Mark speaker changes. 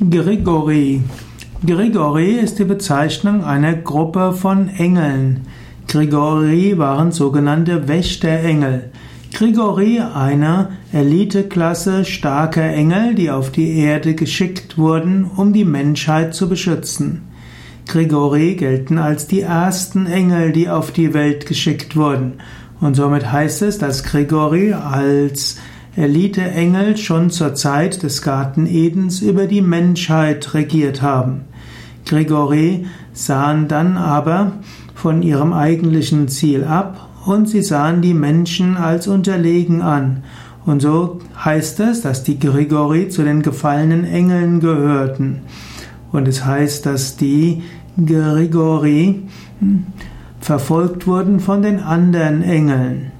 Speaker 1: Grigori. Grigori ist die Bezeichnung einer Gruppe von Engeln. Grigori waren sogenannte Wächterengel. Grigori einer Eliteklasse starker Engel, die auf die Erde geschickt wurden, um die Menschheit zu beschützen. Grigori gelten als die ersten Engel, die auf die Welt geschickt wurden. Und somit heißt es, dass Grigori als Eliteengel schon zur Zeit des Garten Edens über die Menschheit regiert haben. Grigori sahen dann aber von ihrem eigentlichen Ziel ab und sie sahen die Menschen als unterlegen an. Und so heißt es, dass die Grigori zu den gefallenen Engeln gehörten. Und es heißt, dass die Grigori verfolgt wurden von den anderen Engeln.